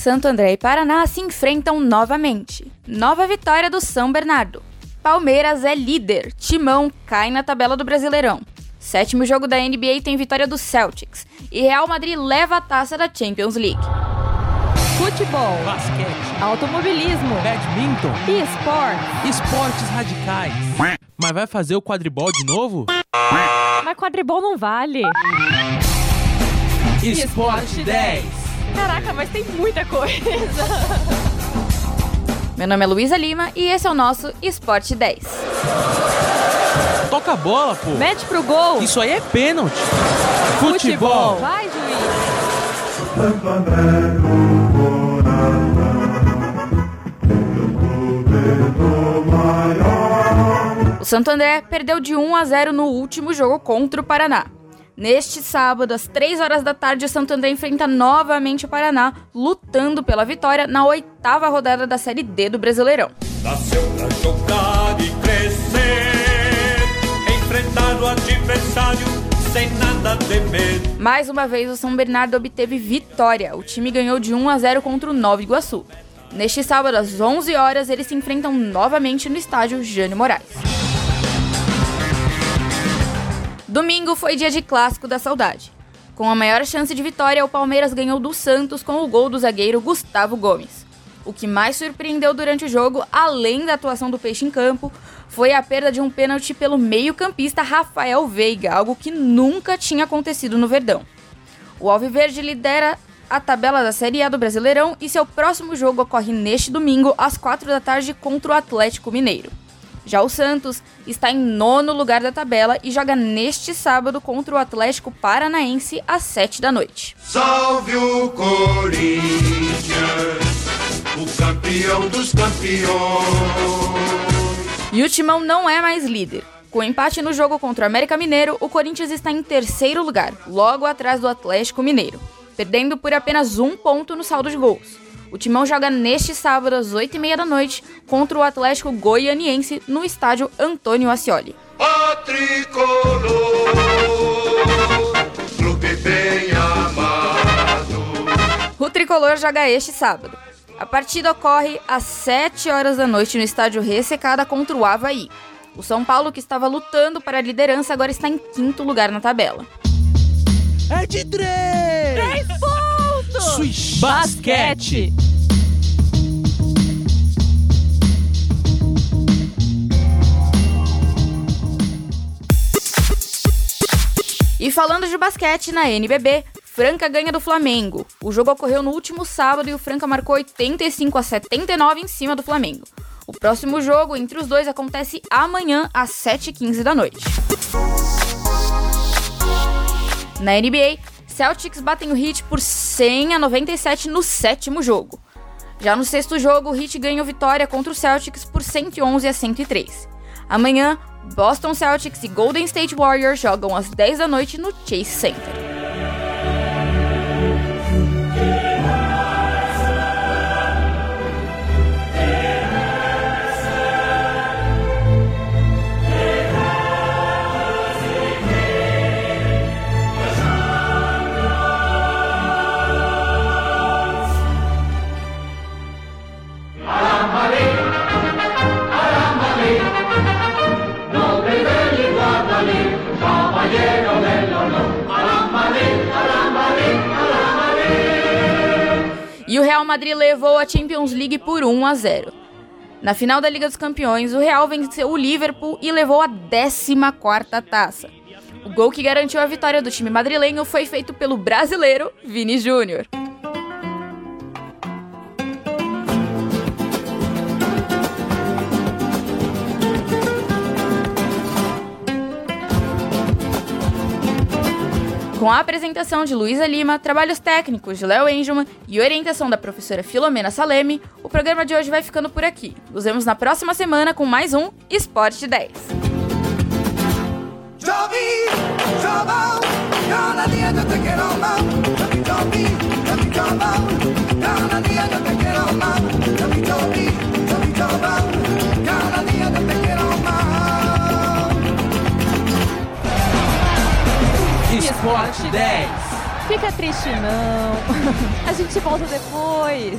Santo André e Paraná se enfrentam novamente. Nova vitória do São Bernardo. Palmeiras é líder, Timão cai na tabela do Brasileirão. Sétimo jogo da NBA tem vitória do Celtics e Real Madrid leva a taça da Champions League. Futebol, basquete, automobilismo, badminton, e esportes. esportes radicais. Mas vai fazer o quadribol de novo? Mas quadribol não vale. Esporte 10. Caraca, mas tem muita coisa. Meu nome é Luísa Lima e esse é o nosso Esporte 10. Toca a bola, pô. Mete pro gol. Isso aí é pênalti. Futebol. Vai, juiz. O Santo André perdeu de 1 a 0 no último jogo contra o Paraná. Neste sábado, às 3 horas da tarde, o Santo André enfrenta novamente o Paraná, lutando pela vitória na oitava rodada da Série D do Brasileirão. Nasceu pra jogar e crescer, enfrentar o adversário sem nada temer. Mais uma vez, o São Bernardo obteve vitória. O time ganhou de 1 a 0 contra o Nova Iguaçu. Neste sábado, às 11 horas, eles se enfrentam novamente no estádio Jânio Moraes. Domingo foi dia de clássico da saudade. Com a maior chance de vitória, o Palmeiras ganhou do Santos com o gol do zagueiro Gustavo Gomes. O que mais surpreendeu durante o jogo, além da atuação do Peixe em campo, foi a perda de um pênalti pelo meio-campista Rafael Veiga, algo que nunca tinha acontecido no Verdão. O Alviverde lidera a tabela da Série A do Brasileirão e seu próximo jogo ocorre neste domingo, às 4 da tarde, contra o Atlético Mineiro. Já o Santos está em nono lugar da tabela e joga neste sábado contra o Atlético Paranaense às 7 da noite. Salve o Corinthians, o campeão dos campeões. E o Timão não é mais líder. Com empate no jogo contra o América Mineiro, o Corinthians está em terceiro lugar, logo atrás do Atlético Mineiro, perdendo por apenas um ponto no saldo de gols. O Timão joga neste sábado às 8h30 da noite contra o Atlético Goianiense no estádio Antônio Ascioli. O tricolor, clube bem amado. O tricolor joga este sábado. A partida ocorre às 7 horas da noite no estádio Ressecada contra o Havaí. O São Paulo, que estava lutando para a liderança, agora está em quinto lugar na tabela. É de três. Ponto. Swish. Basquete. E falando de basquete na NBB, Franca ganha do Flamengo. O jogo ocorreu no último sábado e o Franca marcou 85 a 79 em cima do Flamengo. O próximo jogo entre os dois acontece amanhã às 7h15 da noite. Na NBA, Celtics batem o Heat por 100 a 97 no sétimo jogo. Já no sexto jogo, o Heat ganhou vitória contra o Celtics por 111 a 103. Amanhã, Boston Celtics e Golden State Warriors jogam às 10 da noite no Chase Center. E o Real Madrid levou a Champions League por 1 a 0. Na final da Liga dos Campeões, o Real venceu o Liverpool e levou a 14ª taça. O gol que garantiu a vitória do time madrilenho foi feito pelo brasileiro Vini Júnior. Com a apresentação de Luísa Lima, trabalhos técnicos de Léo Engelman e orientação da professora Filomena Saleme, o programa de hoje vai ficando por aqui. Nos vemos na próxima semana com mais um Esporte 10. Joby, Esporte 10. fica triste não. A gente volta depois.